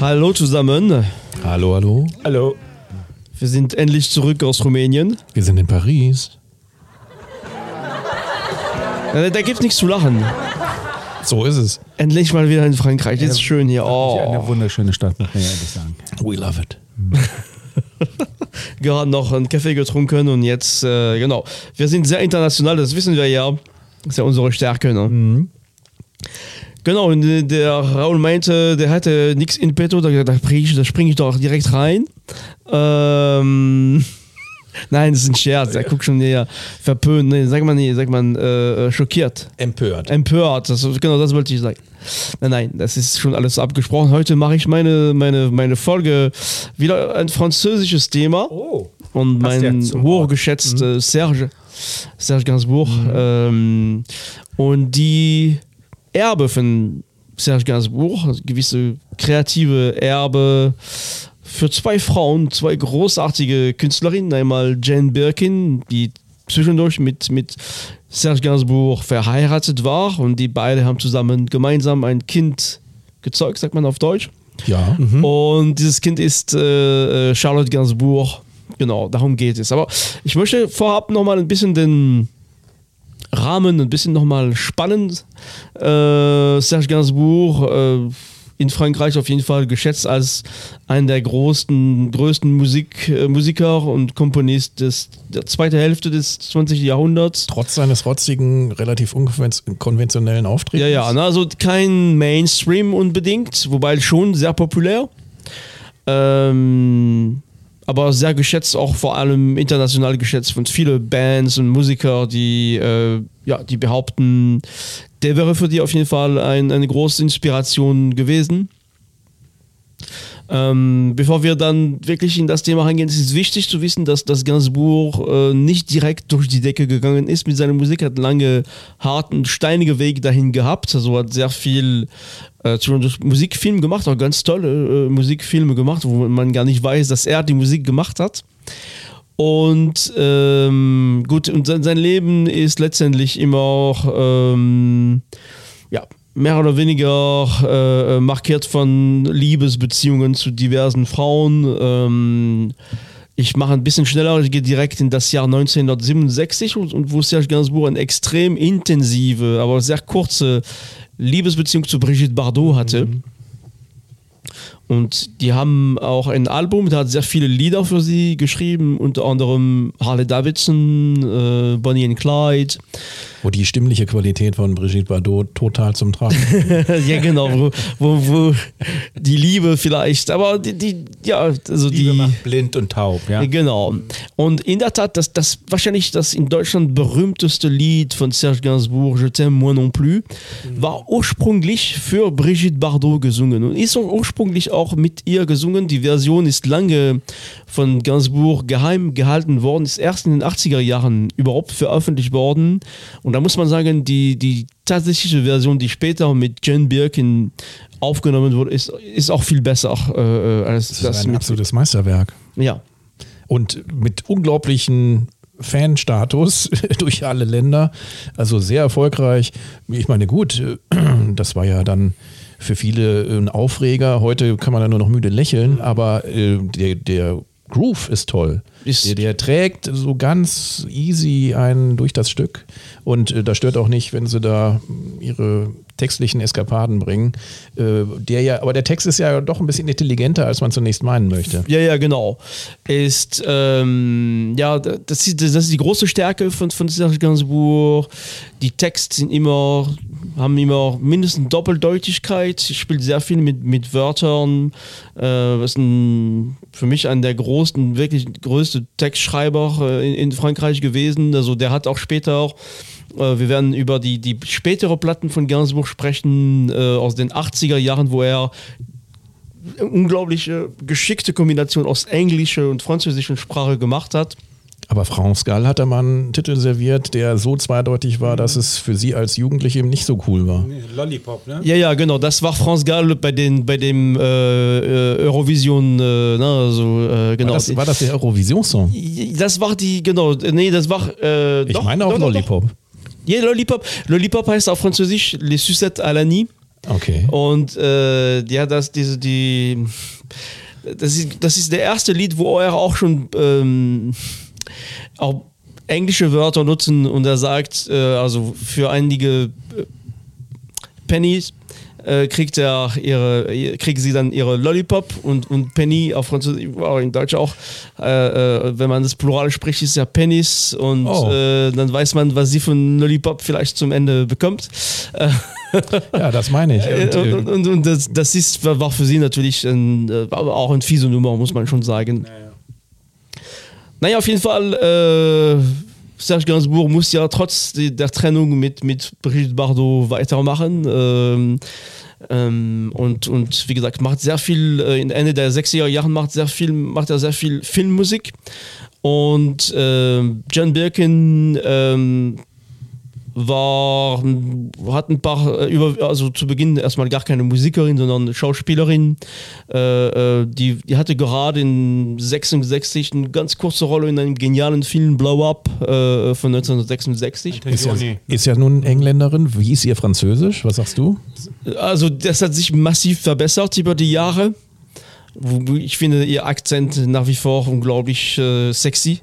Hallo zusammen. Hallo, hallo. Hallo. Wir sind endlich zurück aus Rumänien. Wir sind in Paris. Äh, Da gibt's nichts zu lachen. So ist es. Endlich mal wieder in Frankreich. Das ist schön hier. Oh, Eine wunderschöne Stadt, muss man ja ehrlich sagen. We love it. gerade noch einen Kaffee getrunken und jetzt, äh, genau. Wir sind sehr international, das wissen wir ja. Das ist ja unsere Stärke. Ne? Genau, und der Raul meinte, der hatte nichts in petto, da, da, spring ich- da springe ich doch direkt rein. Ähm, nein, das ist ein Scherz, er guckt schon näher verpönt, nee, sag mal, nee, sag mal, äh, äh, schockiert. Empört. Empört, das, genau das wollte ich sagen. Nein, nein, das ist schon alles abgesprochen. Heute mache ich meine, meine, meine Folge wieder ein französisches Thema. Oh. Und mein hochgeschätzter Serge, Serge Gainsbourg. Ähm, und die Erbe von Serge Gainsbourg, also gewisse kreative Erbe für zwei Frauen, zwei großartige Künstlerinnen. Einmal Jane Birkin, die zwischendurch mit, mit Serge Gainsbourg verheiratet war und die beide haben zusammen gemeinsam ein Kind gezeugt, sagt man auf Deutsch. Ja. Und dieses Kind ist äh, äh, Charlotte Gainsbourg. Genau, darum geht es. Aber ich möchte vorab nochmal ein bisschen den Rahmen, ein bisschen nochmal spannend. Äh, Serge Gainsbourg, äh, in Frankreich auf jeden Fall geschätzt als einer der größten, größten Musik, äh, Musiker und Komponist des, der zweiten Hälfte des 20. Jahrhunderts. Trotz seines rotzigen, relativ unkonventionellen Auftretens. Ja, ja, also kein Mainstream unbedingt, wobei schon sehr populär. Ähm, aber sehr geschätzt, auch vor allem international geschätzt von vielen Bands und Musiker, die, äh, ja, die behaupten, der wäre für die auf jeden Fall ein, eine große Inspiration gewesen. Ähm, bevor wir dann wirklich in das Thema reingehen, ist es wichtig zu wissen, dass das Gainsbourg äh, nicht direkt durch die Decke gegangen ist mit seiner Musik, hat lange harten, steinige Weg dahin gehabt, also hat sehr viel äh, Musikfilme gemacht, auch ganz tolle äh, Musikfilme gemacht, wo man gar nicht weiß, dass er die Musik gemacht hat. Und ähm, gut, und sein, sein Leben ist letztendlich immer auch ähm, ja, mehr oder weniger äh, markiert von Liebesbeziehungen zu diversen Frauen. Ähm, ich mache ein bisschen schneller, ich gehe direkt in das Jahr 1967 und, und wo Serge Gainsbourg eine extrem intensive, aber sehr kurze Liebesbeziehung zu Brigitte Bardot hatte. Und die haben auch ein Album, der hat sehr viele Lieder für sie geschrieben, unter anderem Harley Davidson, äh, Bonnie and Clyde. Wo die stimmliche Qualität von Brigitte Bardot total zum Tragen ja, genau, wo, wo, wo die Liebe vielleicht, aber die, die ja, also Liebe die. macht blind und taub, ja. Genau. Und in der Tat, das, das wahrscheinlich das in Deutschland berühmteste Lied von Serge Gainsbourg, Je t'aime moi non plus, war ursprünglich für Brigitte Bardot gesungen und ist ursprünglich auch mit ihr gesungen. Die Version ist lange von Gainsbourg geheim gehalten worden, ist erst in den 80er Jahren überhaupt veröffentlicht worden. Und da muss man sagen, die, die tatsächliche Version, die später mit Jane Birkin aufgenommen wurde, ist, ist auch viel besser äh, als Das das, ist ein mit, absolutes Meisterwerk. ja. Und mit unglaublichen Fanstatus durch alle Länder. Also sehr erfolgreich. Ich meine, gut, äh, das war ja dann für viele ein Aufreger. Heute kann man da nur noch müde lächeln, aber äh, der, der Groove ist toll. Ist- der, der trägt so ganz easy einen durch das Stück. Und äh, da stört auch nicht, wenn sie da ihre textlichen Eskapaden bringen. Äh, der ja, aber der Text ist ja doch ein bisschen intelligenter, als man zunächst meinen möchte. Ja, ja, genau. Ist, ähm, ja, das ist, das ist die große Stärke von, von Serge Gainsbourg. Die Texte sind immer, haben immer mindestens Doppeldeutigkeit. Sie spielt sehr viel mit, mit Wörtern. Äh, was ein, für mich einer der großen, wirklich größte Textschreiber äh, in, in Frankreich gewesen. Also der hat auch später auch äh, wir werden über die, die spätere Platten von Gainsbourg sprechen, äh, aus den 80er Jahren, wo er unglaubliche geschickte Kombination aus englischer und französischer Sprache gemacht hat. Aber France Gall hat da mal einen Titel serviert, der so zweideutig war, dass es für sie als Jugendliche eben nicht so cool war. Lollipop, ne? Ja, ja, genau. Das war France Gall bei, den, bei dem äh, äh, Eurovision, äh, na, also, äh, genau. War, das, war das der Eurovision-Song? Das war die, genau, nee, das war. Äh, Ich doch, meine auch doch, Lollipop. Doch. Ja, Lollipop. Lollipop heißt auf Französisch Les Sucettes à l'Annie. Okay. Und äh, ja, das, diese, die, das ist, das ist der erste Lied, wo er auch schon ähm, auch englische Wörter nutzen und er sagt, äh, also für einige äh, Pennies äh, kriegt er ihre, kriegen sie dann ihre Lollipop und, und Penny auf Französisch, auch in Deutsch auch, äh, äh, wenn man das Plural spricht, ist ja Pennies und Oh. äh, dann weiß man, was sie von Lollipop vielleicht zum Ende bekommt. Äh, Ja, das meine ich. Und, und, und, und, das, das ist, war für sie natürlich ein, auch eine fiese Nummer, muss man schon sagen. Naja, auf jeden Fall, äh, Serge Gainsbourg muss ja trotz de- der Trennung mit, mit Brigitte Bardot weitermachen. Ähm, ähm, und, und wie gesagt, macht sehr viel, äh, in Ende der 60er Jahren macht, sehr viel, macht er sehr viel Filmmusik. Und ähm, John Birkin ähm, war, hat ein paar, äh, über, also zu Beginn erstmal gar keine Musikerin, sondern Schauspielerin. Äh, äh, die, die hatte gerade in 66 eine ganz kurze Rolle in einem genialen Film Blow Up äh, von 1966. ist, ja, ist ja nun Engländerin. Wie ist ihr Französisch? Was sagst du? Also das hat sich massiv verbessert über die Jahre. Ich finde ihr Akzent nach wie vor unglaublich äh, sexy.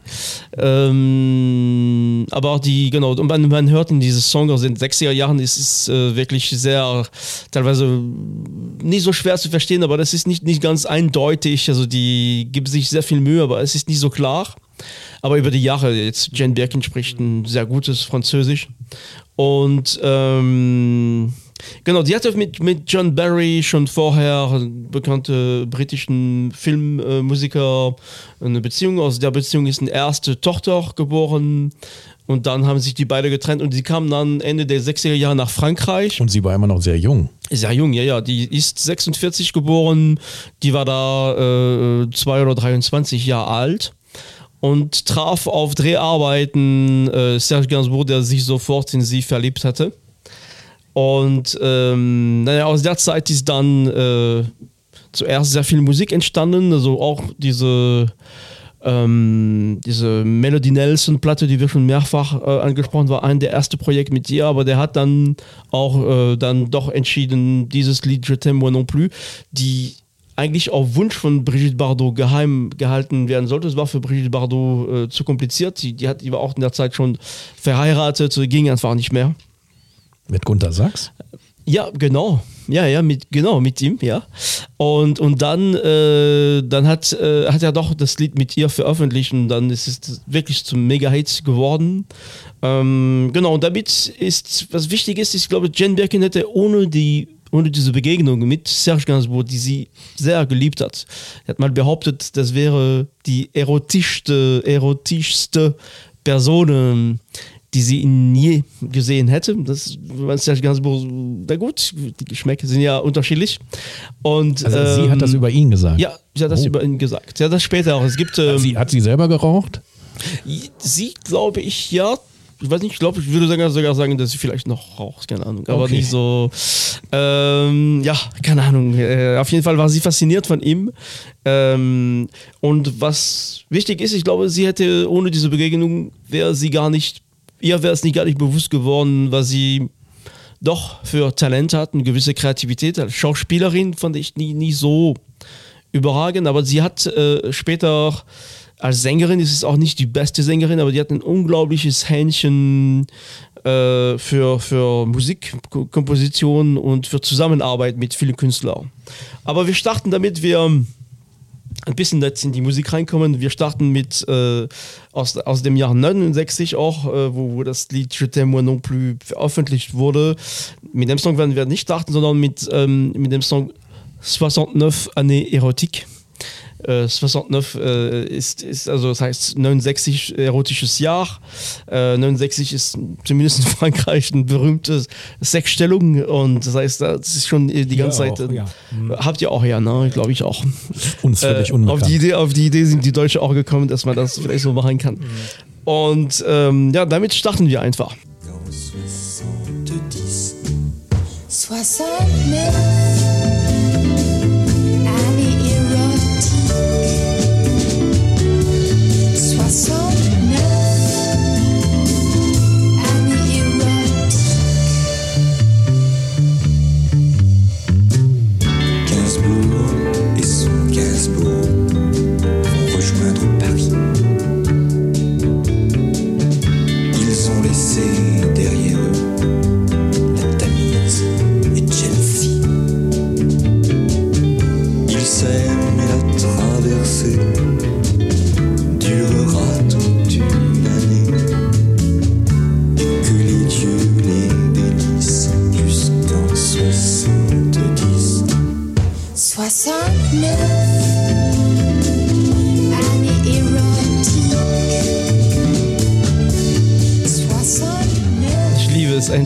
Ähm, aber auch die, genau, man, man hört in dieses Song aus den 60er Jahren, ist es äh, wirklich sehr, teilweise nicht so schwer zu verstehen, aber das ist nicht, nicht ganz eindeutig. Also die gibt sich sehr viel Mühe, aber es ist nicht so klar. Aber über die Jahre, jetzt Jane Birkin spricht ein sehr gutes Französisch. Und ähm, genau, die hatte mit, mit John Barry schon vorher, bekannte britischen Filmmusiker, eine Beziehung. Aus der Beziehung ist eine erste Tochter geboren. Und dann haben sich die beide getrennt und sie kamen dann Ende der 60er Jahre nach Frankreich. Und sie war immer noch sehr jung. Sehr jung, ja, ja. Die ist 46 geboren, die war da äh, zwei oder 23 Jahre alt und traf auf Dreharbeiten äh, Serge Gainsbourg, der sich sofort in sie verliebt hatte. Und ähm, aus der Zeit ist dann äh, zuerst sehr viel Musik entstanden, also auch diese, ähm, diese Melody Nelson Platte, die wir schon mehrfach äh, angesprochen war ein der erste Projekt mit ihr, aber der hat dann auch äh, dann doch entschieden, dieses Lied Je t'aime moi non plus, die eigentlich auf Wunsch von Brigitte Bardot geheim gehalten werden sollte. Es war für Brigitte Bardot äh, zu kompliziert. Die, die, hat, die war auch in der Zeit schon verheiratet, äh, ging einfach nicht mehr. Mit Gunter Sachs? Ja, genau. Ja, ja, mit, genau, mit ihm, ja. Und, und dann, äh, dann hat, äh, hat er doch das Lied mit ihr veröffentlicht und dann ist es wirklich zum Mega-Hit geworden. Ähm, genau, und damit ist, was wichtig ist, ich glaube, Jen Birkin hätte ohne die ohne diese Begegnung mit Serge Gainsbourg, die sie sehr geliebt hat. Hat mal behauptet, das wäre die erotischste, erotischste Person, ähm, die sie ihn je gesehen hätte. Das war Serge Gainsbourg, na gut, die Geschmäcker sind ja unterschiedlich. Und, Also sie hat das ähm, über ihn gesagt. Ja, sie hat das Oh. über ihn gesagt. Sie hat das später auch. Es gibt ähm, Hat sie, hat sie selber geraucht? sie, glaube ich, ja. Ich weiß nicht, ich glaube, ich würde sogar, sogar sagen, dass sie vielleicht noch raucht, keine Ahnung. Aber Okay. nicht so. Ähm, ja, keine Ahnung. Äh, auf jeden Fall war sie fasziniert von ihm. Ähm, und was wichtig ist, ich glaube, sie hätte ohne diese Begegnung, wäre sie gar nicht, ihr wäre es nicht gar nicht bewusst geworden, was sie doch für Talent hat, eine gewisse Kreativität. Als Schauspielerin fand ich nie, nie so überragend, aber sie hat äh, später als Sängerin, es ist auch nicht die beste Sängerin, aber die hat ein unglaubliches Händchen äh, für, für Musikkomposition und für Zusammenarbeit mit vielen Künstlern. Aber wir starten damit, wir ein bisschen jetzt in die Musik reinkommen. Wir starten mit äh, aus, aus dem Jahr 69 auch, äh, wo, wo das Lied Je t'aime non plus veröffentlicht wurde. Mit dem Song werden wir nicht starten, sondern mit, ähm, mit dem Song 69 Année Erotique. Äh, 69 äh, ist, ist, also das heißt 69 erotisches Jahr. Äh, 69 ist zumindest in Frankreich eine berühmte Sechsstellung und das heißt, das ist schon die ganze Hier Zeit. auch, ja. Habt ihr auch ja, ne? Glaube ich auch. Uns völlig Äh, auf, die Idee, auf die Idee sind die Deutschen auch gekommen, dass man das vielleicht so machen kann. Und ähm, ja, damit starten wir einfach. dans 70. 69 69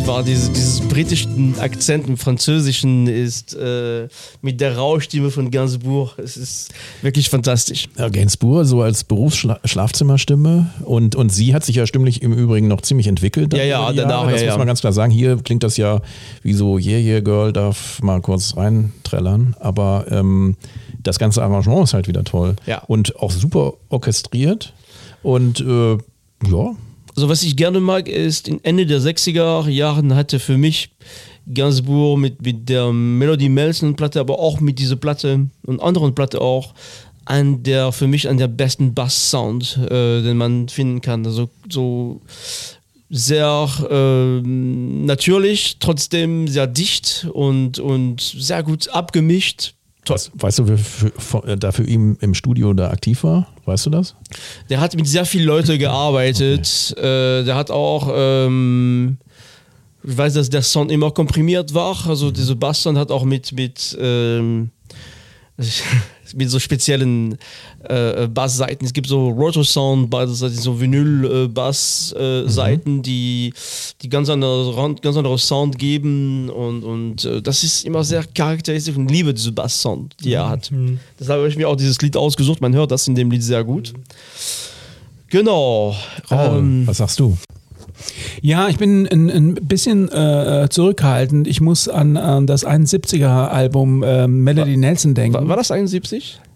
ist einfach, diese, dieses britischen Akzent im Französischen ist äh, mit der Rauschstimme von Gainsbourg, es ist wirklich fantastisch. Ja, Gainsbourg so als Berufsschlafzimmerstimme und, und sie hat sich ja stimmlich im Übrigen noch ziemlich entwickelt. Ja, ja, danach. Das ja, muss ja. man ganz klar sagen. Hier klingt das ja wie so Yeah, Yeah Girl darf mal kurz reinträllern, aber ähm, das ganze Arrangement ist halt wieder toll. Ja. Und auch super orchestriert und äh, ja, Also was ich gerne mag, ist, in Ende der 60er Jahren hatte für mich Gainsbourg mit, mit der Melody Melson Platte, aber auch mit dieser Platte und anderen Platte auch, an der für mich an der besten Bass-Sound, äh, den man finden kann. Also so sehr äh, natürlich, trotzdem sehr dicht und, und sehr gut abgemischt. Toll. weißt, weißt du, wer für, für, da für ihn im Studio da aktiv war? Weißt du das? Der hat mit sehr vielen Leuten gearbeitet. Äh, der hat auch, ähm, ich weiß, dass der Sound immer komprimiert war. Also diese Basssound hat auch mit, mit, ähm, mit so speziellen äh, Bassseiten. Es gibt so Rotor-Sound, Bassseiten, so Vinyl-Bass-Seiten, die, die ganz andere, ganz andere Sound geben und, und äh, das ist immer sehr charakteristisch und liebe diese Bass-Sound, die er hat. Deshalb habe ich mir auch dieses Lied ausgesucht. Man hört das in dem Lied sehr gut. Genau. Ähm, was sagst du? Ja, ich bin ein, ein bisschen äh, zurückhaltend. Ich muss an, an das 71er-Album äh, Melody Nelson denken. war, war das 71?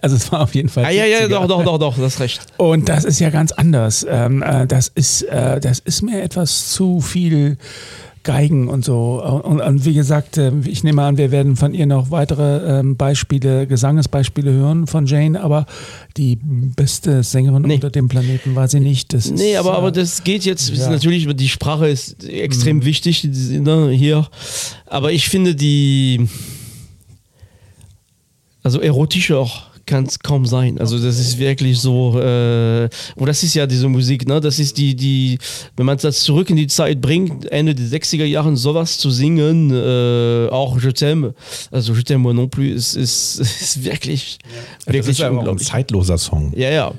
Also es war auf jeden Fall. Ah, ja, ja, 70er. doch, doch, doch, doch, das ist recht. Und das ist ja ganz anders. Ähm, äh, das, ist, äh, das ist mir etwas zu viel Geigen und so. Und, und wie gesagt, äh, ich nehme an, wir werden von ihr noch weitere ähm, Beispiele, Gesangesbeispiele hören von Jane, aber die beste Sängerin Nee. unter dem Planeten war sie nicht. Das Nee, ist, aber, äh, aber das geht jetzt, ja. natürlich, die Sprache ist extrem wichtig ne, hier. Aber ich finde die, also erotischer kann es kaum sein. Also das ist wirklich so, äh, und das ist ja diese Musik, ne? Das ist die, die, wenn man das zurück in die Zeit bringt, Ende der 60er Jahren sowas zu singen, äh, auch Je t'aime, also Je t'aime moi non plus, ist, ist, ist wirklich, Das wirklich ist ja auch ein unglaublich. zeitloser Song. Ja, ja.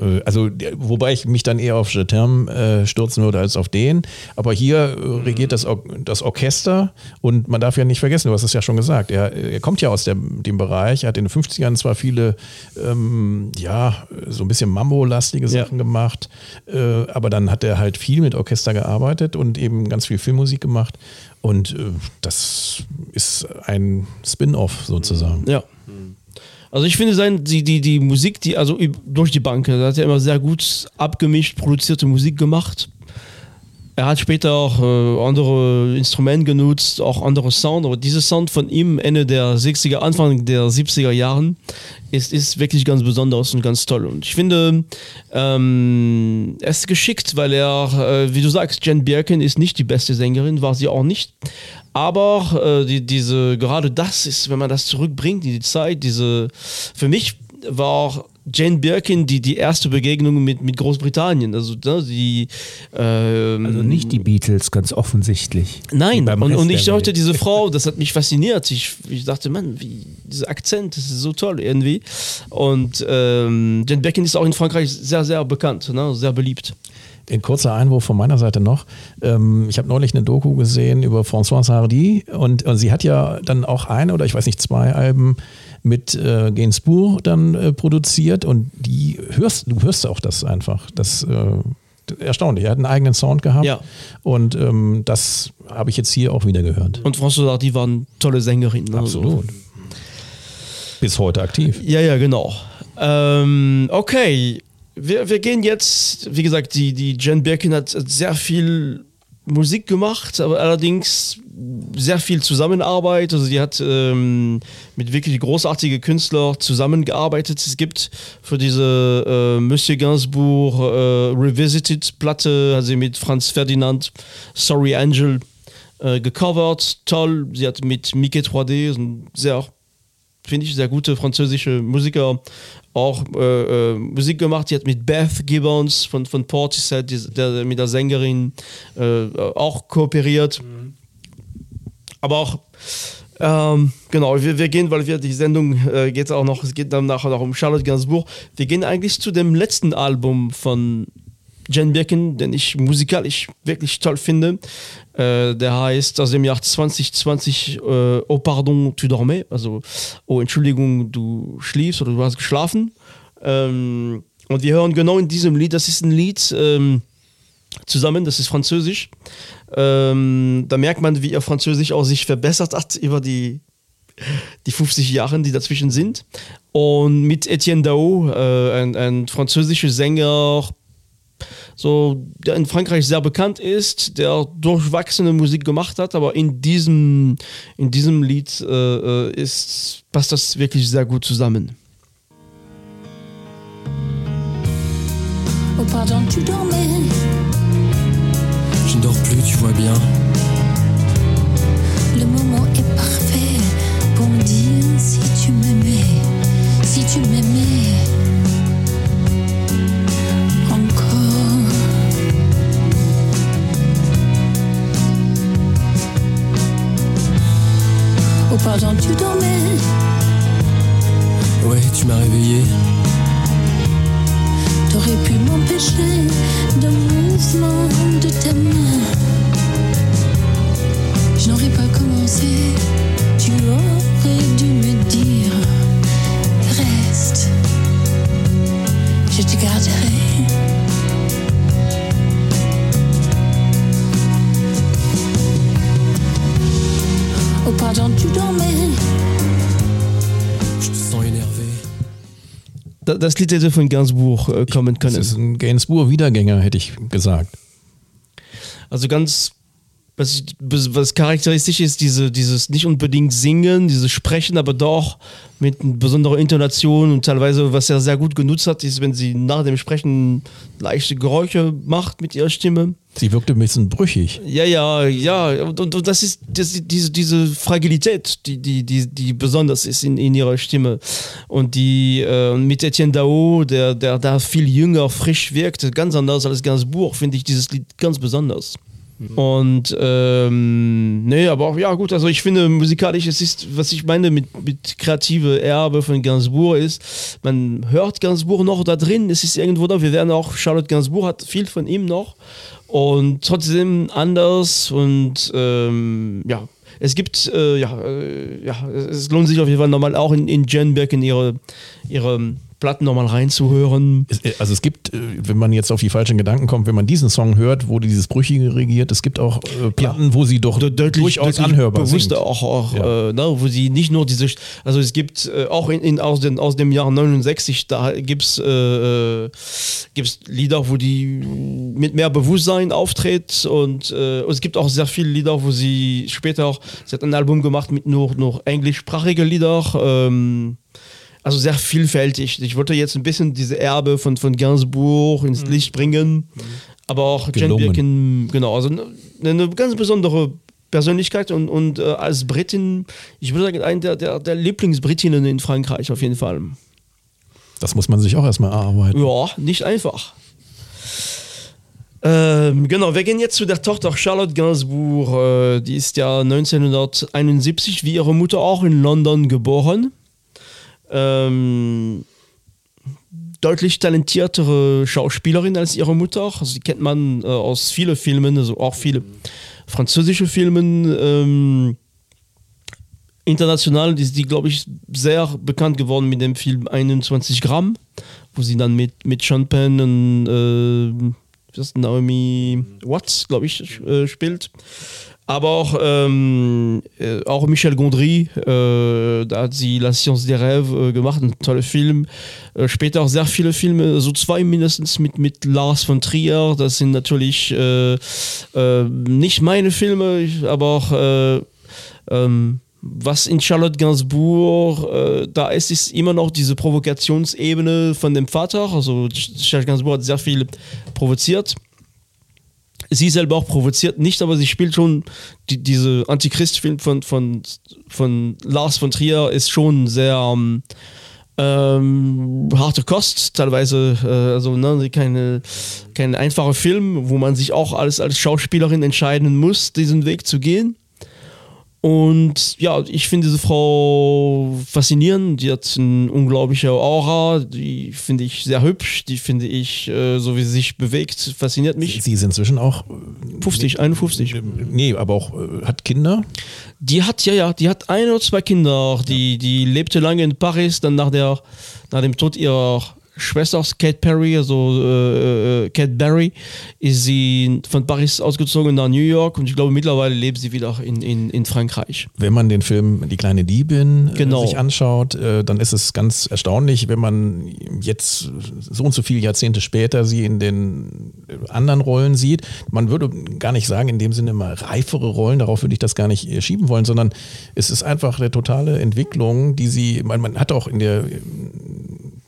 Äh, Also, der- wobei ich mich dann eher auf Je t'aime äh, stürzen würde als auf den. Aber hier äh, regiert das, Or das Orchester und man darf ja nicht vergessen, du hast es ja schon gesagt, er, er kommt ja aus der, dem Bereich, er hat in den 50ern zwar viele, ähm, ja, so ein bisschen Mambo-lastige Ja. Sachen gemacht, äh, aber dann hat er halt viel mit Orchester gearbeitet und eben ganz viel Filmmusik gemacht. Und äh, das ist ein Spin-off sozusagen. Ja. Also ich finde sein, die, die, die Musik, die, also durch die Bank, da hat er immer sehr gut abgemischt, produzierte Musik gemacht. Er hat später auch äh, andere Instrumente genutzt, auch andere Sound, aber dieser Sound von ihm Ende der 60er, Anfang der 70er Jahren ist, ist wirklich ganz besonders und ganz toll. Und ich finde, ähm, er ist geschickt, weil er, äh, wie du sagst, Jen Birkin ist nicht die beste Sängerin, war sie auch nicht. Aber äh, die, diese, gerade das ist, wenn man das zurückbringt in die Zeit, diese, für mich war Jane Birkin die, die erste Begegnung mit, mit Großbritannien. Also ne, die ähm, Also nicht die Beatles, ganz offensichtlich. Nein, und, und ich dachte, diese Frau, das hat mich fasziniert. Ich, ich dachte, Mann, wie, dieser Akzent, das ist so toll irgendwie. Und ähm, Jane Birkin ist auch in Frankreich sehr, sehr bekannt, ne, sehr beliebt. Ein kurzer Einwurf von meiner Seite noch. Ähm, ich habe neulich eine Doku gesehen über Françoise Hardy und, und sie hat ja dann auch ein oder ich weiß nicht zwei Alben mit äh, Gainsbourg dann äh, produziert und die hörst du hörst auch das einfach. Das äh, erstaunlich. Er hat einen eigenen Sound gehabt Ja. und ähm, das habe ich jetzt hier auch wieder gehört. Und François Hardy war eine tolle Sängerin. Ne? Absolut. Bis heute aktiv. Ja, ja, genau. Ähm, okay, wir, wir gehen jetzt, wie gesagt, die, die Jen Birkin hat sehr viel Musik gemacht, aber allerdings sehr viel Zusammenarbeit. Also sie hat ähm, mit wirklich großartigen Künstlern zusammengearbeitet. Es gibt für diese äh, Monsieur Gainsbourg äh, Revisited Platte, hat sie mit Franz Ferdinand Sorry Angel äh, gecovert. Toll. Sie hat mit Mickey 3D, so ein sehr finde ich, sehr gute französische Musiker auch äh, äh, Musik gemacht. Die hat mit Beth Gibbons von, von Portishead, die, der, mit der Sängerin, äh, auch kooperiert. Aber auch, ähm, genau, wir, wir gehen, weil wir die Sendung äh, geht auch noch, es geht dann nachher noch um Charlotte Gainsbourg. Wir gehen eigentlich zu dem letzten Album von Jen Birkin, den ich musikalisch wirklich toll finde. Äh, der heißt aus dem Jahr 2020 äh, Oh pardon, tu dormais, also Oh Entschuldigung, du schliefst oder du hast geschlafen. Ähm, und wir hören genau in diesem Lied, das ist ein Lied ähm, zusammen, das ist französisch. Ähm, da merkt man, wie ihr Französisch auch sich verbessert hat über die, die 50 Jahre, die dazwischen sind. Und mit Etienne Dao, äh, ein, ein französischer Sänger, so, der in Frankreich sehr bekannt ist, der durchwachsene Musik gemacht hat, aber in diesem, in diesem Lied äh, ist, passt das wirklich sehr gut zusammen. Oh pardon, tu dormais. Je ne dors plus, tu vois bien. Le moment est parfait pour me dire si tu m'aimais, si tu m'aimais Tu dormais. Ouais, tu m'as réveillé. T'aurais pu m'empêcher Das Lied hätte von Gainsbourg äh, kommen Das können. ist ein Gainsbourg-Wiedergänger, hätte ich gesagt. Also ganz, was, was charakteristisch ist, diese, dieses nicht unbedingt Singen, dieses Sprechen, aber doch mit besonderer Intonation und teilweise, was er sehr gut genutzt hat, ist, wenn sie nach dem Sprechen leichte Geräusche macht mit ihrer Stimme. Sie wirkte ein bisschen brüchig. Ja, ja, ja. Und, und, und das ist das, diese, diese Fragilität, die, die, die, die besonders ist in, in ihrer Stimme. Und die äh, mit Etienne Dao, der, der da viel jünger, frisch wirkt, ganz anders als Gainsbourg, finde ich dieses Lied ganz besonders. Und ähm, nee, aber auch, ja gut, also ich finde musikalisch, es ist, was ich meine mit, mit kreative Erbe von Gainsbourg ist, man hört Gainsbourg noch da drin, es ist irgendwo da, wir werden auch, Charlotte Gainsbourg hat viel von ihm noch und trotzdem anders und ähm, ja, es gibt, äh, ja, äh, ja, es lohnt sich auf jeden Fall nochmal auch in, in Jen Birkin ihre, ihre Platten nochmal reinzuhören. Äh, Also es gibt, äh, wenn man jetzt auf die falschen Gedanken kommt, wenn man diesen Song hört, wo dieses Brüchige regiert, es gibt auch äh, Platten, wo sie doch De- deutlich, durchaus deutlich anhörbar bewusst sind. auch, auch Ja. äh, ne, wo sie nicht nur diese, also es gibt äh, auch in, in, aus, den, aus dem Jahr 69, da gibt es äh, gibt's Lieder, wo die mit mehr Bewusstsein auftritt und, und es gibt auch sehr viele Lieder, wo sie später auch, sie hat ein Album gemacht mit nur, nur englischsprachige Lieder, ähm, also sehr vielfältig. Ich wollte jetzt ein bisschen diese Erbe von, von Gainsbourg ins Licht bringen, aber auch Jen Gelungen. Birkin, genau, also eine, eine ganz besondere Persönlichkeit und, und äh, als Britin, ich würde sagen, eine der, der, der Lieblingsbritinnen in Frankreich auf jeden Fall. Das muss man sich auch erstmal erarbeiten. Ja, nicht einfach. Ähm, genau, wir gehen jetzt zu der Tochter Charlotte Gainsbourg. Äh, die ist ja 1971 wie ihre Mutter auch in London geboren. Ähm, deutlich talentiertere Schauspielerin als ihre Mutter. Also die kennt man äh, aus vielen Filmen, also auch viele französische Filmen. Ähm, international ist die, glaube ich, sehr bekannt geworden mit dem Film 21 Gramm, wo sie dann mit, mit Sean Penn und äh, Naomi Watts, glaube ich, äh, spielt. Aber auch, ähm, äh, auch Michel Gondry, äh, da hat sie La Science des Rêves äh, gemacht, ein toller Film. Äh, später auch sehr viele Filme, so zwei mindestens mit, mit Lars von Trier. Das sind natürlich äh, äh, nicht meine Filme, aber auch äh, ähm, was in Charlotte Gainsbourg äh, da ist, ist immer noch diese Provokationsebene von dem Vater. Also Charlotte Gainsbourg hat sehr viel provoziert. Sie selber auch provoziert nicht, aber sie spielt schon die, diese Antichrist-Film von, von, von Lars von Trier ist schon sehr ähm, ähm, harte Kost, teilweise, äh, also ne, keine, kein einfacher Film, wo man sich auch als, als Schauspielerin entscheiden muss, diesen Weg zu gehen. Und ja, ich finde diese Frau faszinierend. Die hat eine unglaubliche Aura. Die finde ich sehr hübsch. Die finde ich, äh, so wie sie sich bewegt, fasziniert mich. Sie ist inzwischen auch. 50, 51. Nee, aber auch äh, hat Kinder. Die hat, ja, ja, die hat ein oder zwei Kinder. Die, die lebte lange in Paris, dann nach, der, nach dem Tod ihrer Schwester Kate Perry, also äh, äh, Kate Berry, ist sie von Paris ausgezogen nach New York und ich glaube mittlerweile lebt sie wieder in, in, in Frankreich. Wenn man den Film Die kleine Diebin äh, Genau. sich anschaut, äh, dann ist es ganz erstaunlich, wenn man jetzt so und so viele Jahrzehnte später sie in den äh, anderen Rollen sieht. Man würde gar nicht sagen, in dem Sinne mal reifere Rollen, darauf würde ich das gar nicht schieben wollen, sondern es ist einfach eine totale Entwicklung, die sie, man, man hat auch in der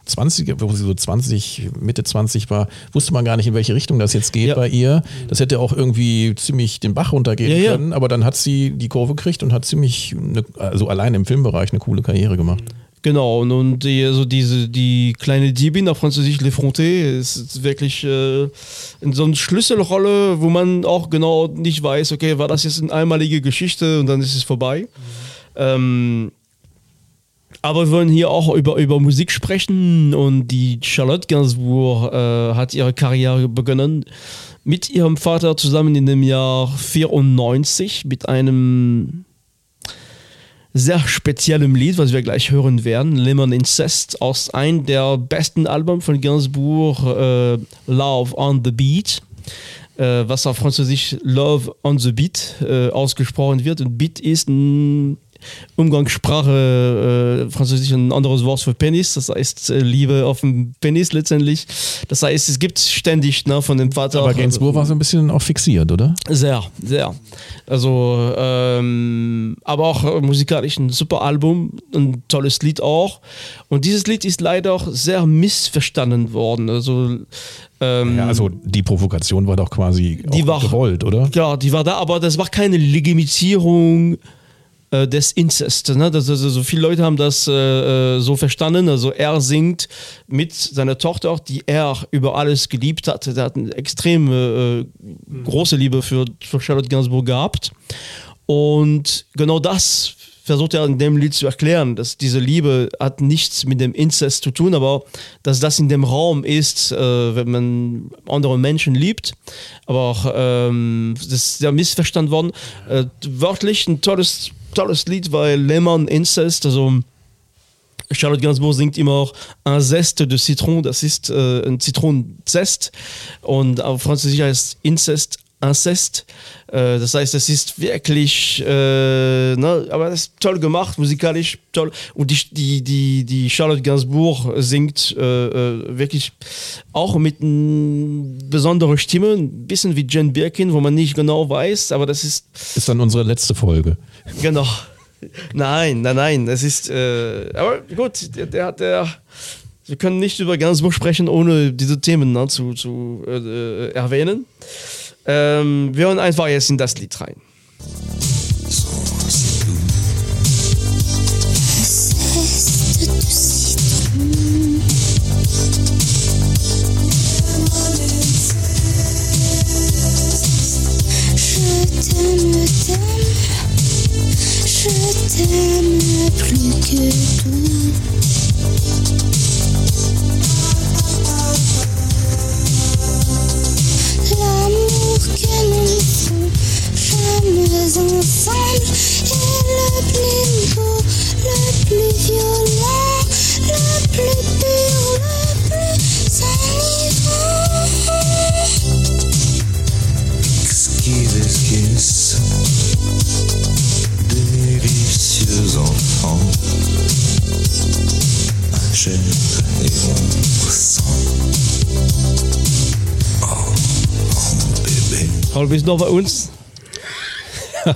20er, wo sie so 20, Mitte 20 war, wusste man gar nicht, in welche Richtung das jetzt geht Ja. bei ihr. Das hätte auch irgendwie ziemlich den Bach runtergehen Ja, können, aber dann hat sie die Kurve gekriegt und hat ziemlich, eine, also allein im Filmbereich, eine coole Karriere gemacht. Genau, und, und die, also diese, die kleine Diebin auf Französisch L'Effronté ist wirklich äh, in so eine Schlüsselrolle, wo man auch genau nicht weiß, okay, war das jetzt eine einmalige Geschichte und dann ist es vorbei. Ähm, aber wir wollen hier auch über, über Musik sprechen und die Charlotte Gainsbourg äh, hat ihre Karriere begonnen mit ihrem Vater zusammen in dem Jahr 94 mit einem sehr speziellem Lied, was wir gleich hören werden, Lemon Incest, aus einem der besten Alben von Gainsbourg, äh, Love on the Beat, äh, was auf Französisch Love on the Beat äh, ausgesprochen wird. Und Beat ist ein Umgangssprache, äh, Französisch ein anderes Wort für Penis, das heißt äh, Liebe auf dem Penis letztendlich. Das heißt, es gibt ständig ne, von dem Vater. Aber Gainsbourg war so ein bisschen auch fixiert, oder? Sehr, sehr. Also, ähm, aber auch musikalisch ein super Album, ein tolles Lied auch. Und dieses Lied ist leider auch sehr missverstanden worden. Also, ähm, Ja, also die Provokation war doch quasi Die war- gewollt, oder? ja, die war da, aber das war keine Legitimierung äh, des Inzest. Ne? Das, also, so viele Leute haben das äh, äh, so verstanden. Also er singt mit seiner Tochter, die er über alles geliebt hat. Er hat eine extrem äh, große Liebe für, für Charlotte Gainsbourg gehabt. Und genau das versucht er in dem Lied zu erklären, dass diese Liebe hat nichts mit dem Inzest zu tun, aber dass das in dem Raum ist, äh, wenn man andere Menschen liebt. Aber auch, ähm, das ist sehr missverstanden worden. Äh, wörtlich ein tolles, tolles Lied, weil Lemon Incest, also Charlotte Gainsbourg singt immer auch un Zeste de Citron, das ist äh, ein Zitronenzest. Und auf Französisch heißt Incest Incest. Äh, das heißt, es ist wirklich, äh, ne, aber das ist toll gemacht, musikalisch toll. Und die, die, die, die Charlotte Gainsbourg singt äh, äh, wirklich auch mit einer besonderen Stimme, ein bisschen wie Jane Birkin, wo man nicht genau weiß, aber das ist Ist dann unsere letzte Folge. Genau. Nein, nein, nein. Es ist. Äh, aber gut, der, der hat der. Wir können nicht über Gainsbourg sprechen, ohne diese Themen ne, zu, zu äh, erwähnen. Ähm, wir hören einfach jetzt in das Lied rein. Je t'aime plus que tout. Paul, bist noch bei uns?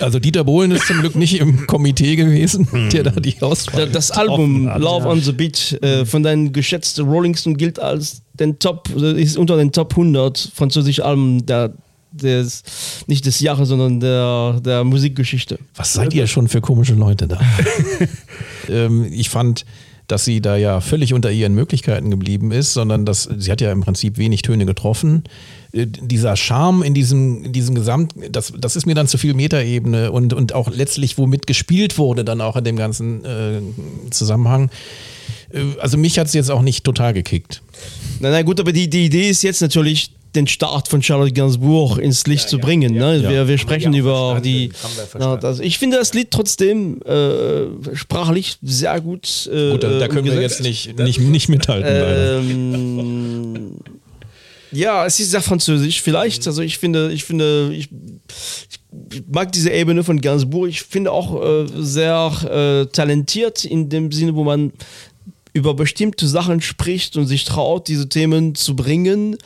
Also Dieter Bohlen ist zum Glück nicht im Komitee gewesen, der da die Auswahl Das Album hat, Love ja. on the Beat äh, von deinen geschätzten Rolling Stone gilt als den Top, äh, ist unter den Top 100 französischen Alben der, des, nicht des Jahres, sondern der, der Musikgeschichte. Was seid ihr schon für komische Leute da? ähm, ich fand dass sie da ja völlig unter ihren Möglichkeiten geblieben ist, sondern dass sie hat ja im Prinzip wenig Töne getroffen. Äh, Dieser Charme in diesem, in diesem Gesamt, das, das ist mir dann zu viel Metaebene und, und auch letztlich, womit gespielt wurde, dann auch in dem ganzen äh, Zusammenhang. Äh, Also mich hat es jetzt auch nicht total gekickt. Na, na gut, aber die, die Idee ist jetzt natürlich, den Start von Charlotte Gainsbourg ins Licht zu bringen. ne? ja. Wir, wir sprechen ja über verstanden, die. wir Na, das, ich finde das Lied trotzdem äh, sprachlich sehr gut. Äh, Gut, da, da können wir jetzt nicht, nicht, nicht mithalten. Ähm, ja, es ist sehr französisch vielleicht. Also ich finde, ich finde, ich, ich mag diese Ebene von Gainsbourg. Ich finde auch äh, sehr äh, talentiert in dem Sinne, wo man über bestimmte Sachen spricht und sich traut, diese Themen zu bringen.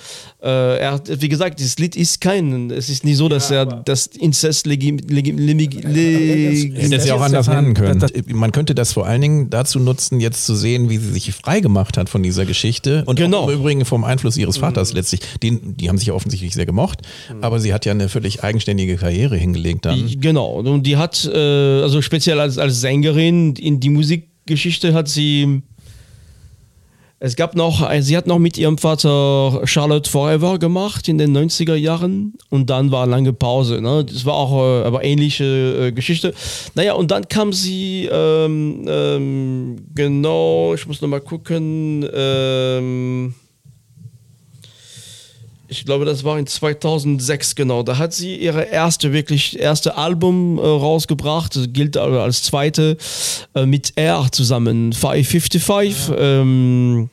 Äh, er hat, wie gesagt, dieses Lied ist kein, es ist nicht so, dass er das Inzest legim, legim, legim, legim, Hätte es ja auch Das- anders das- nennen können. das- Man könnte das vor allen Dingen dazu nutzen, jetzt zu sehen, wie sie sich frei gemacht hat von dieser Geschichte. Und Genau. auch im Übrigen vom Einfluss ihres Vaters letztlich. Den, die haben sich ja offensichtlich sehr gemocht, aber sie hat ja eine völlig eigenständige Karriere hingelegt dann. Genau, und die hat, äh, also speziell als, als Sängerin in die Musikgeschichte hat sie, es gab noch, äh, sie hat noch mit ihrem Vater Charlotte Forever gemacht in den 90er Jahren und dann war lange Pause. Ne? Das war auch äh, aber ähnliche äh, Geschichte. Naja, und dann kam sie, ähm, ähm, genau, ich muss nochmal gucken, ähm, ich glaube, das war in 2006 genau. Da hat sie ihre erste wirklich erste Album äh, rausgebracht. Das gilt aber als zweite äh, mit R zusammen. 555. Ähm,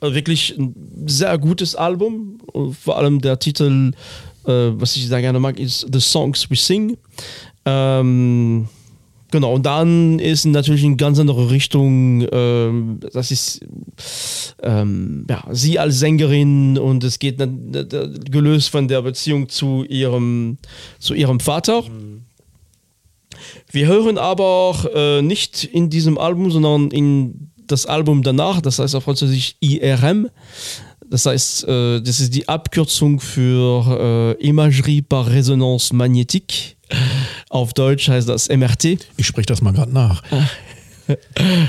äh, wirklich ein sehr gutes Album. Und vor allem der Titel, äh, was ich sehr gerne mag, ist The Songs We Sing. Ähm, Genau, und dann ist natürlich in ganz andere Richtung, ähm, das ist ähm, ja, sie als Sängerin und es geht dann gelöst von der Beziehung zu ihrem, zu ihrem Vater. Wir hören aber äh, nicht in diesem Album, sondern in das Album danach, das heißt auf Französisch IRM. Das heißt, äh, das ist die Abkürzung für äh, Imagerie par Résonance magnétique. Auf Deutsch heißt das MRT. Ich spreche das mal gerade nach.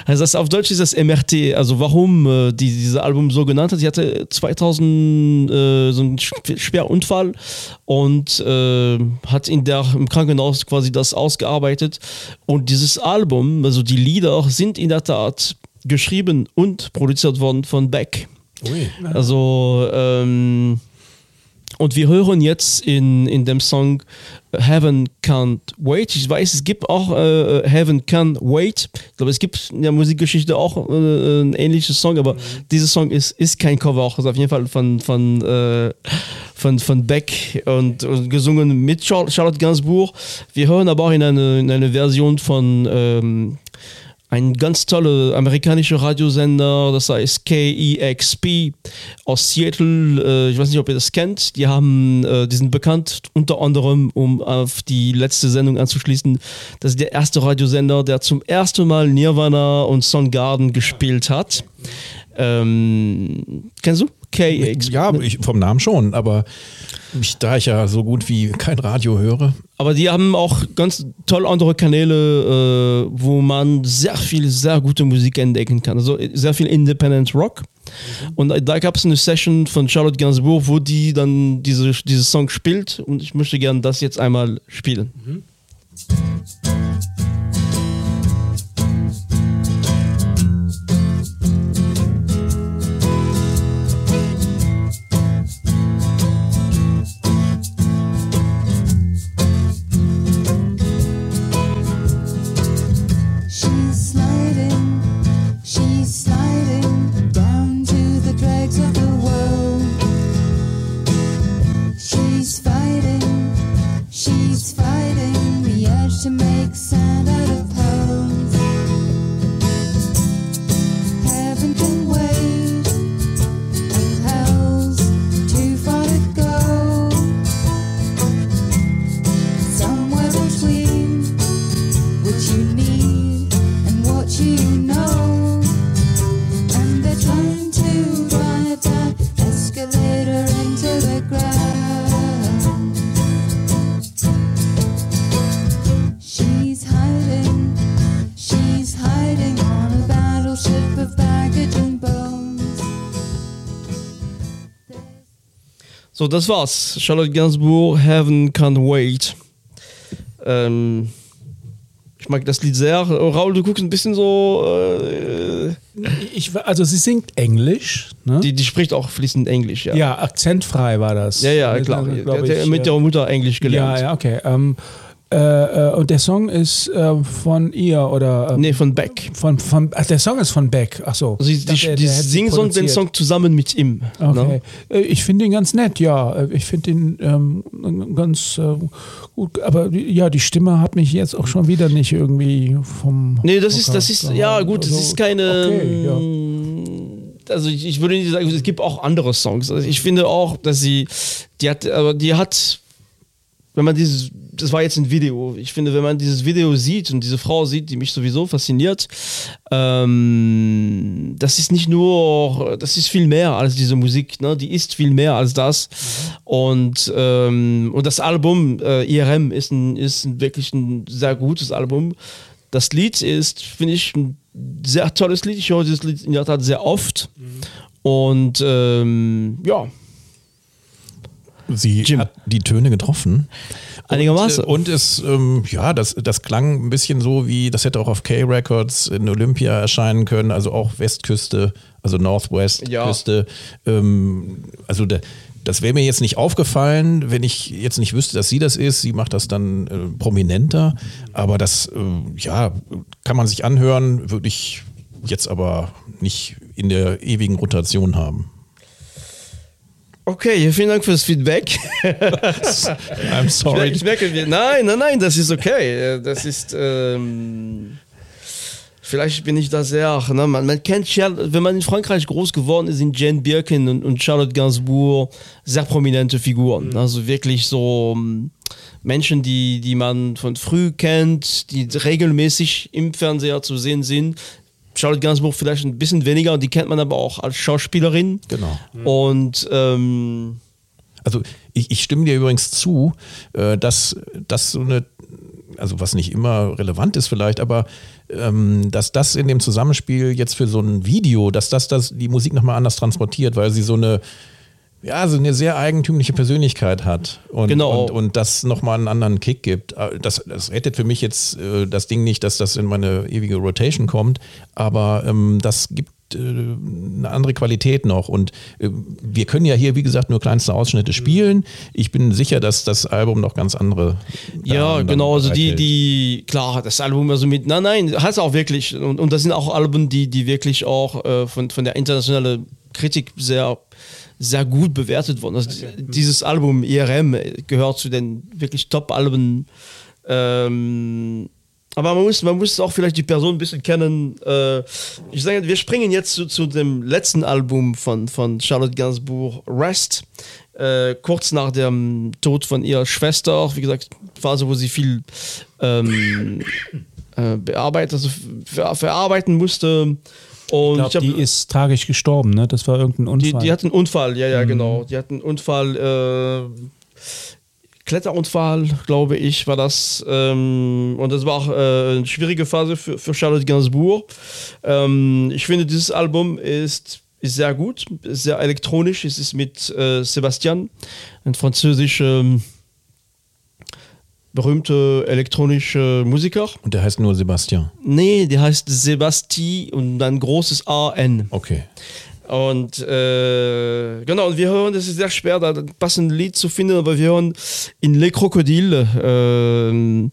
Also das, auf Deutsch ist das MRT. Also warum äh, die, dieses Album so genannt hat. Sie hatte 2000 äh, so einen Sch- schweren Unfall und äh, hat in der, im Krankenhaus quasi das ausgearbeitet. Und dieses Album, also die Lieder, sind in der Tat geschrieben und produziert worden von Beck. Ui. Also, ähm, und wir hören jetzt in, in dem Song Heaven Can't Wait. Ich weiß, es gibt auch äh, Heaven Can't Wait. Ich glaube, es gibt in der Musikgeschichte auch äh, ein ähnliches Song, aber dieser Song ist, ist kein Cover, auch ist auf jeden Fall von, von, äh, von, von Beck und, und gesungen mit Char- Charlotte Gainsbourg. Wir hören aber auch in eine, in eine Version von ähm, ein ganz toller amerikanischer Radiosender, das heißt KEXP aus Seattle. Äh, ich weiß nicht, ob ihr das kennt. Die haben, äh, die sind bekannt unter anderem, um auf die letzte Sendung anzuschließen. Das ist der erste Radiosender, der zum ersten Mal Nirvana und Soundgarden gespielt hat. Ähm, kennst du? KEXP. Ja, ich, vom Namen schon, aber ich, da ich ja so gut wie kein Radio höre, Aber die haben auch ganz toll andere Kanäle, äh, wo man sehr viel, sehr gute Musik entdecken kann. Also sehr viel Independent Rock. Und da gab es eine Session von Charlotte Gainsbourg, wo die dann diese, diese Song spielt. Und ich möchte gerne das jetzt einmal spielen. She's escalator into the ground. She's hiding, she's hiding on a battleship of baggage and bones. So, das war's. Charlotte Gainsbourg, Heaven Can't Wait. Ähm, ich mag das Lied sehr. Raul, du guckst ein bisschen so. Äh, ich, also sie singt Englisch. Ne? die, die spricht auch fließend Englisch, ja. ja, akzentfrei war das. ja, ja, klar. ja ich, mit der Mutter Englisch gelernt. Ja, ja, okay. Ähm, äh, äh, und der Song ist äh, von ihr oder äh, Nee, von Beck. von, von ach, der Song ist von Beck. Ach so. Sie, Ich dachte, die die singen so den. Song zusammen mit ihm. Okay. Ne? Ich finde ihn ganz nett, ja. Äh, Ich finde ihn ähm, ganz gut. Aber ja, die Stimme hat mich jetzt auch schon wieder nicht irgendwie vom. Nee, das ist, das ist, ja gut, das Also, ist keine. Okay, ja. Also ich, ich würde nicht sagen, es gibt auch andere Songs. Also ich finde auch, dass sie, die hat, aber die hat, wenn man dieses, das war jetzt ein Video. Ich finde, wenn man dieses Video sieht und diese Frau sieht, die mich sowieso fasziniert, ähm, das ist nicht nur, das ist viel mehr als diese Musik. Ne? Die ist viel mehr als das. Und ähm, und das Album äh, IRM ist ein, ist ein, wirklich ein sehr gutes Album. Das Lied ist, finde ich, ein sehr tolles Lied. Ich höre dieses Lied in der Tat sehr oft. Und ähm, ja, Sie Jim. hat die Töne getroffen. Einigermaßen. Und, äh, und es, ähm, ja, das, das klang ein bisschen so wie, das hätte auch auf K-Records in Olympia erscheinen können, also auch Westküste, also Northwest-Küste. Ähm, also da, das wäre mir jetzt nicht aufgefallen, wenn ich jetzt nicht wüsste, dass sie das ist. Sie macht das dann äh, prominenter. Aber das, äh, ja, kann man sich anhören, würde ich jetzt aber nicht in der ewigen Rotation haben. Okay, vielen Dank fürs Feedback. I'm Ich, sorry. ich merke, nein, nein, nein, das ist okay. Äh, Das ist, ähm, vielleicht bin ich da sehr, ne, man, man kennt, Charlotte, wenn man in Frankreich groß geworden ist, sind Jane Birkin und, und Charlotte Gainsbourg sehr prominente Figuren. Also wirklich so ähm, Menschen, die, die man von früh kennt, die regelmäßig im Fernseher zu sehen sind. Charlotte Gainsbourg vielleicht ein bisschen weniger, die kennt man aber auch als Schauspielerin. Genau. Und ähm, Also ich, ich stimme dir übrigens zu, äh, dass das so eine, also was nicht immer relevant ist vielleicht, aber ähm, dass das in dem Zusammenspiel jetzt für so ein Video, dass das, das die Musik nochmal anders transportiert, weil sie so eine ja, so eine sehr eigentümliche Persönlichkeit hat und, Genau. und, und das nochmal einen anderen Kick gibt. Äh, Das, das rettet für mich jetzt äh, das Ding nicht, dass das in meine ewige Rotation kommt, aber ähm, das gibt äh, eine andere Qualität noch. Und äh, wir können ja hier, wie gesagt, nur kleinste Ausschnitte spielen. Ich bin sicher, dass das Album noch ganz andere. Ja, genau, also die, die, klar, das Album also mit, nein, nein, hat es auch wirklich, und, und das sind auch Alben, die, die wirklich auch von, von der internationalen Kritik sehr, sehr gut bewertet wurden. Also dieses Album IRM gehört zu den wirklich Top-Alben. Ähm, aber man muss, man muss auch vielleicht die Person ein bisschen kennen. Äh, ich sage, wir springen jetzt zu, zu dem letzten Album von, von Charlotte Gainsbourg, Rest. Äh, kurz nach dem Tod von ihrer Schwester, wie gesagt, Phase, wo sie viel ähm, äh, bearbeitet, also ver verarbeiten musste. Und Ich hab- die ist tragisch gestorben, ne? Das war irgendein die, Unfall. die hat einen Unfall, ja, ja, genau. Die hat einen Unfall, äh, Kletterunfall, glaube ich, war das. Ähm, und das war auch äh, eine schwierige Phase für, für Charlotte Gainsbourg. Ähm, ich finde, dieses Album ist, ist sehr gut, ist sehr elektronisch. Es ist mit äh, Sebastian, ein französischer berühmter elektronischer Musiker. Und der heißt nur Sebastian. Nee, der heißt Sebasti und ein großes AN. Okay. Und äh, genau, und wir hören, es ist sehr schwer, da ein passendes Lied zu finden, aber wir hören in Les Crocodiles, ähm,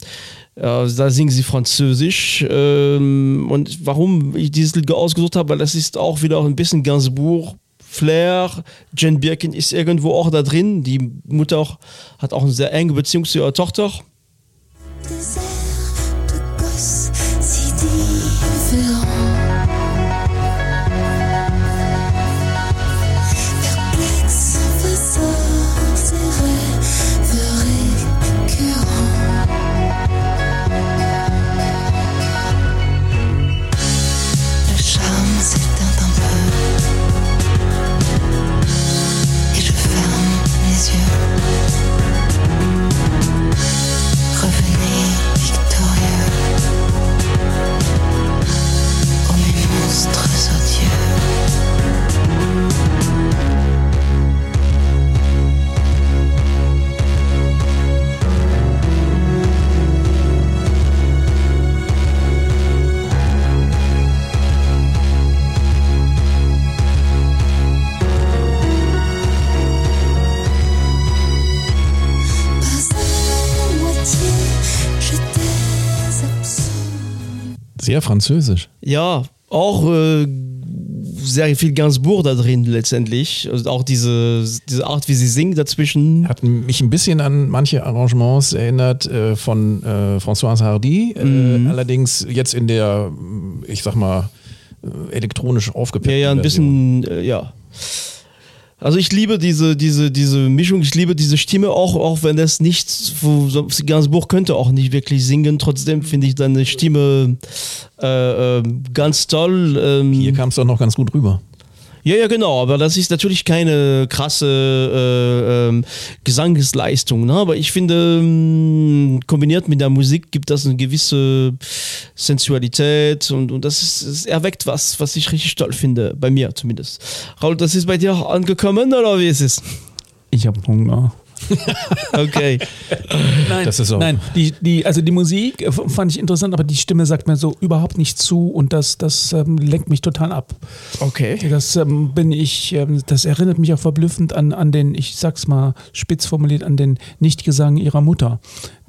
ja, da singen sie Französisch. Ähm, und warum ich dieses Lied ausgesucht habe, weil das ist auch wieder ein bisschen Gainsbourg. Flair, Jen Birkin ist irgendwo auch da drin. Die Mutter auch, hat auch eine sehr enge Beziehung zu ihrer Tochter. Des Sehr französisch. Ja, auch äh, sehr viel Gainsbourg da drin letztendlich. Also auch diese, diese Art, wie sie singt dazwischen. Hat mich ein bisschen an manche Arrangements erinnert äh, von äh, Françoise Hardy. Äh, allerdings jetzt in der, ich sag mal, äh, elektronisch Ja, aufgepeppten ja, ein Version. bisschen, äh, ja. Also ich liebe diese, diese, diese Mischung, ich liebe diese Stimme auch, auch wenn das nicht, wo, so- Gainsbourg könnte auch nicht wirklich singen, trotzdem finde ich seine Stimme äh, äh, ganz toll. Ähm, Hier kam es doch noch ganz gut rüber. Ja, ja, genau, aber das ist natürlich keine krasse äh, ähm, Gesangsleistung, ne? aber ich finde, ähm, kombiniert mit der Musik gibt das eine gewisse Sensualität und, und das ist, es erweckt was, was ich richtig toll finde, bei mir zumindest. Raul, das ist bei dir angekommen oder wie ist es? Ich habe Hunger. Okay. Nein, Das ist auch- nein die, die, also die Musik äh, fand ich interessant, aber die Stimme sagt mir so überhaupt nicht zu und das, das ähm, lenkt mich total ab. Okay. Das ähm, bin ich, ähm, das erinnert mich auch verblüffend an, an den, ich sag's mal spitz formuliert, an den Nichtgesang ihrer Mutter.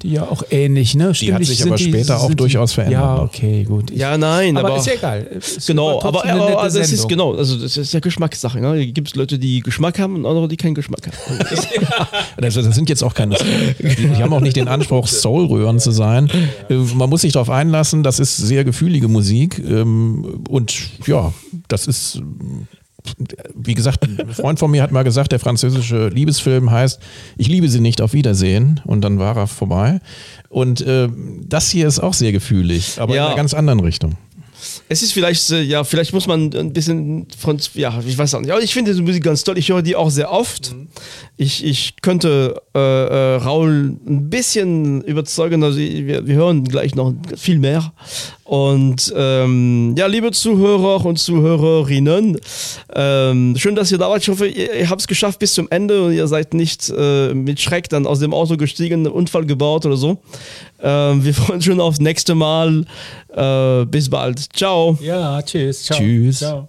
Die ja auch ähnlich, ne? Die hat Stimmlich sich aber später auch sind durchaus verändert Ja, okay, gut. Ich, Ja, nein, aber, aber. ist ja egal. Es Genau, aber, aber also es ist genau, also das ist ja Geschmackssache. Ne? Gibt es Leute, die Geschmack haben und andere, die keinen Geschmack haben. Also das sind jetzt auch keine, die, die haben auch nicht den Anspruch, Soulröhren zu sein. Äh, Man muss sich darauf einlassen, das ist sehr gefühlige Musik ähm, und ja, das ist, wie gesagt, ein Freund von mir hat mal gesagt, der französische Liebesfilm heißt Ich liebe sie nicht, auf Wiedersehen und dann war er vorbei. Und äh, das hier ist auch sehr gefühlig, aber Ja. in einer ganz anderen Richtung. Es ist vielleicht, ja, vielleicht muss man ein bisschen von, ja, ich weiß auch nicht. Aber ich finde diese Musik ganz toll. Ich höre die auch sehr oft. Ich, ich könnte äh, äh, Raul ein bisschen überzeugen. Also wir, wir hören gleich noch viel mehr. Und ähm, ja, liebe Zuhörer und Zuhörerinnen, ähm, schön, dass ihr da wart. Ich hoffe, ihr, ihr habt es geschafft bis zum Ende und ihr seid nicht äh, mit Schreck dann aus dem Auto gestiegen, einen Unfall gebaut oder so. Ähm, wir freuen uns schon aufs nächste Mal. Äh, bis bald. Ciao. Ja, tschüss. Ciao. Tschüss. Ciao.